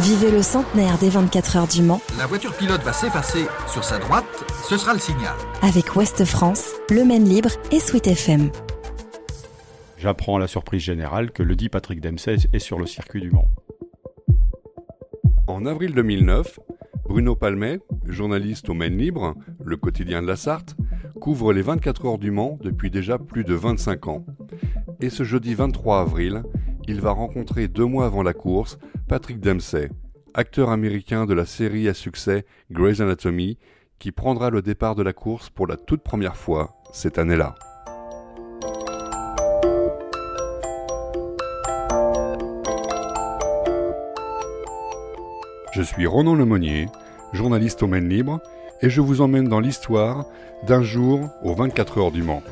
Vivez le centenaire des 24 heures du Mans La voiture pilote va s'effacer sur sa droite, ce sera le signal. avec Ouest France, Le Maine Libre et Sweet FM. J'apprends à la surprise générale que le dit Patrick Dempsey est sur le circuit du Mans. En avril 2009, Bruno Palmet, journaliste au Maine Libre, le quotidien de la Sarthe, couvre les 24 heures du Mans depuis déjà plus de 25 ans. Et ce jeudi 23 avril, il va rencontrer deux mois avant la course Patrick Dempsey, acteur américain de la série à succès Grey's Anatomy, qui prendra le départ de la course pour la toute première fois cette année-là. Je suis Ronan Lemonnier, journaliste au Maine Libre, et je vous emmène dans l'histoire d'un jour aux 24 heures du Mans.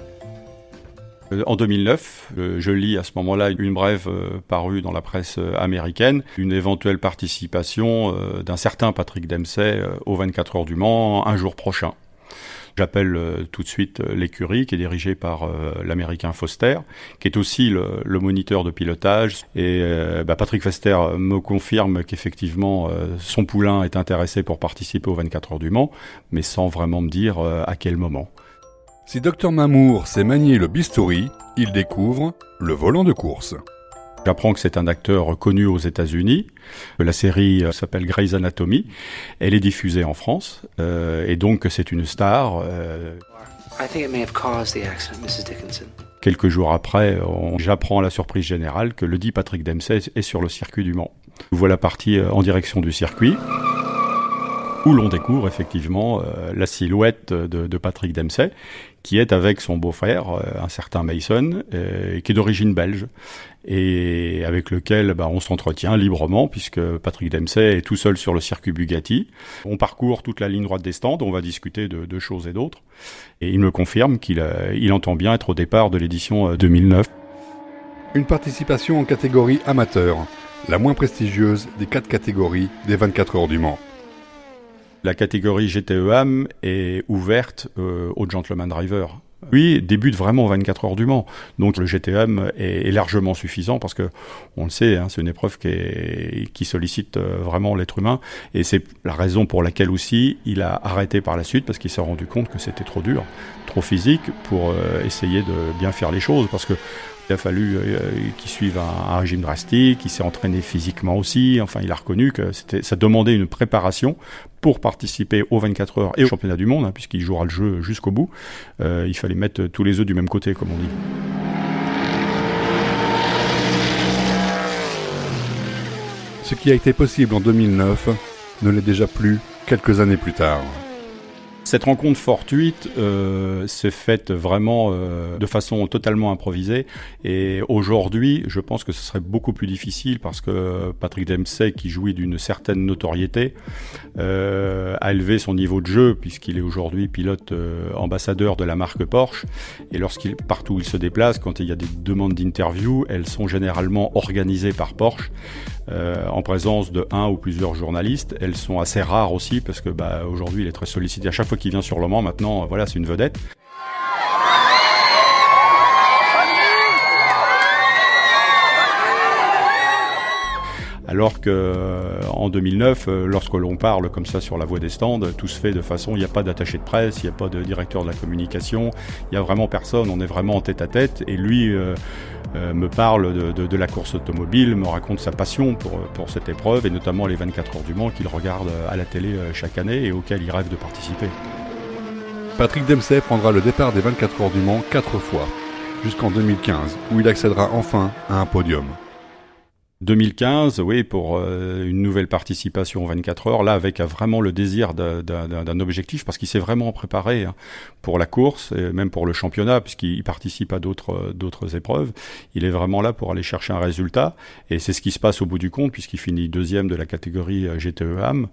Euh, En 2009, euh, je lis à ce moment-là une brève euh, parue dans la presse américaine, une éventuelle participation d'un certain Patrick Dempsey aux 24 heures du Mans un jour prochain. J'appelle tout de suite l'écurie qui est dirigée par l'américain Foster, qui est aussi le, moniteur de pilotage. Et bah, Patrick Foster me confirme qu'effectivement son poulain est intéressé pour participer aux 24 heures du Mans, mais sans vraiment me dire à quel moment. Si Dr Mamour sait manier le bistouri, il découvre le volant de course. J'apprends que c'est un acteur connu aux États-Unis. La série euh, s'appelle Grey's Anatomy. Elle est diffusée en France euh, et donc c'est une star. euh, I think it may have caused the accident, Mrs. Dickinson. quelques jours après, j'apprends à la surprise générale que le dit Patrick Dempsey est sur le circuit du Mans. Nous voilà partis euh, en direction du circuit où l'on découvre effectivement euh, la silhouette de, Patrick Dempsey, qui est avec son beau-frère, euh, un certain Mason, euh, qui est d'origine belge, et avec lequel bah, on s'entretient librement, puisque Patrick Dempsey est tout seul sur le circuit Bugatti. On parcourt toute la ligne droite des stands, on va discuter de, de choses et d'autres, et il me confirme qu'il il entend bien être au départ de l'édition euh, 2009. Une participation en catégorie amateur, la moins prestigieuse des quatre catégories des 24 heures du Mans. La catégorie GTEAM est ouverte euh, aux gentleman drivers. Lui débute vraiment aux 24 heures du Mans. Donc le GTM est, est largement suffisant parce que, on le sait, hein, c'est une épreuve qui, sollicite euh, vraiment l'être humain. Et c'est la raison pour laquelle aussi il a arrêté par la suite parce qu'il s'est rendu compte que c'était trop dur, trop physique pour euh, essayer de bien faire les choses. Parce que il a fallu euh, qu'il suive un, régime drastique, il s'est entraîné physiquement aussi. Enfin, il a reconnu que ça demandait une préparation pour participer aux 24 heures et au championnat du monde, hein, puisqu'il jouera le jeu jusqu'au bout. Euh, il fallait mettre tous les œufs du même côté, comme on dit. Ce qui a été possible en 2009 ne l'est déjà plus quelques années plus tard. Cette rencontre fortuite euh, s'est faite vraiment euh, de façon totalement improvisée. Et aujourd'hui, je pense que ce serait beaucoup plus difficile parce que Patrick Dempsey, qui jouit d'une certaine notoriété, euh, a élevé son niveau de jeu puisqu'il est aujourd'hui pilote ambassadeur de la marque Porsche. Et lorsqu'il partout où il se déplace, quand il y a des demandes d'interview, elles sont généralement organisées par Porsche. Euh, en présence de un ou plusieurs journalistes. Elles sont assez rares aussi parce que bah, aujourd'hui il est très sollicité. À chaque fois qu'il vient sur le Mans, maintenant, euh, voilà, c'est une vedette. Alors que euh, en 2009, euh, lorsque l'on parle comme ça sur la voie des stands, tout se fait de façon, il n'y a pas d'attaché de presse, il n'y a pas de directeur de la communication, il n'y a vraiment personne, on est vraiment en tête à tête. Et lui euh, me parle de, de- la course automobile, me raconte sa passion pour, pour cette épreuve et notamment les 24 heures du Mans qu'il regarde à la télé chaque année et auquel il rêve de participer. Patrick Dempsey prendra le départ des 24 heures du Mans quatre fois, jusqu'en 2015, où il accédera enfin à un podium. 2015, oui, pour euh, une nouvelle participation aux 24 heures, là avec euh, vraiment le désir d'un- objectif, parce qu'il s'est vraiment préparé hein, pour la course, et même pour le championnat, puisqu'il participe à d'autres euh, d'autres épreuves. Il est vraiment là pour aller chercher un résultat, et c'est ce qui se passe au bout du compte, puisqu'il finit deuxième de la catégorie euh, GTE-AM.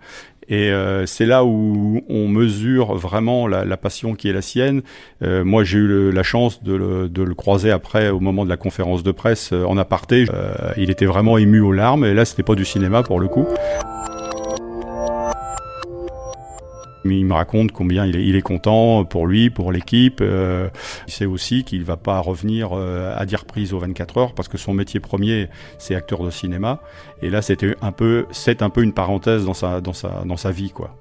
Et c'est là où on mesure vraiment la, passion qui est la sienne. Moi, j'ai eu la chance de le, croiser après au moment de la conférence de presse en aparté. Il était vraiment ému aux larmes, et là, c'était pas du cinéma pour le coup. Il me raconte combien il est, content pour lui, pour l'équipe. Euh, il sait aussi qu'il va pas revenir euh, à dire prise aux 24 heures parce que son métier premier, c'est acteur de cinéma. Et là, c'était un peu, c'est un peu une parenthèse dans sa, dans sa, dans sa vie, quoi.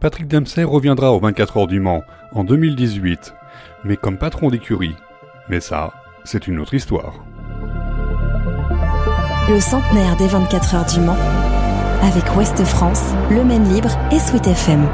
Patrick Dempsey reviendra aux 24 heures du Mans en 2018, mais comme patron d'écurie. Mais ça, c'est une autre histoire. Le centenaire des 24 heures du Mans avec Ouest France, Le Maine Libre et Sweet FM.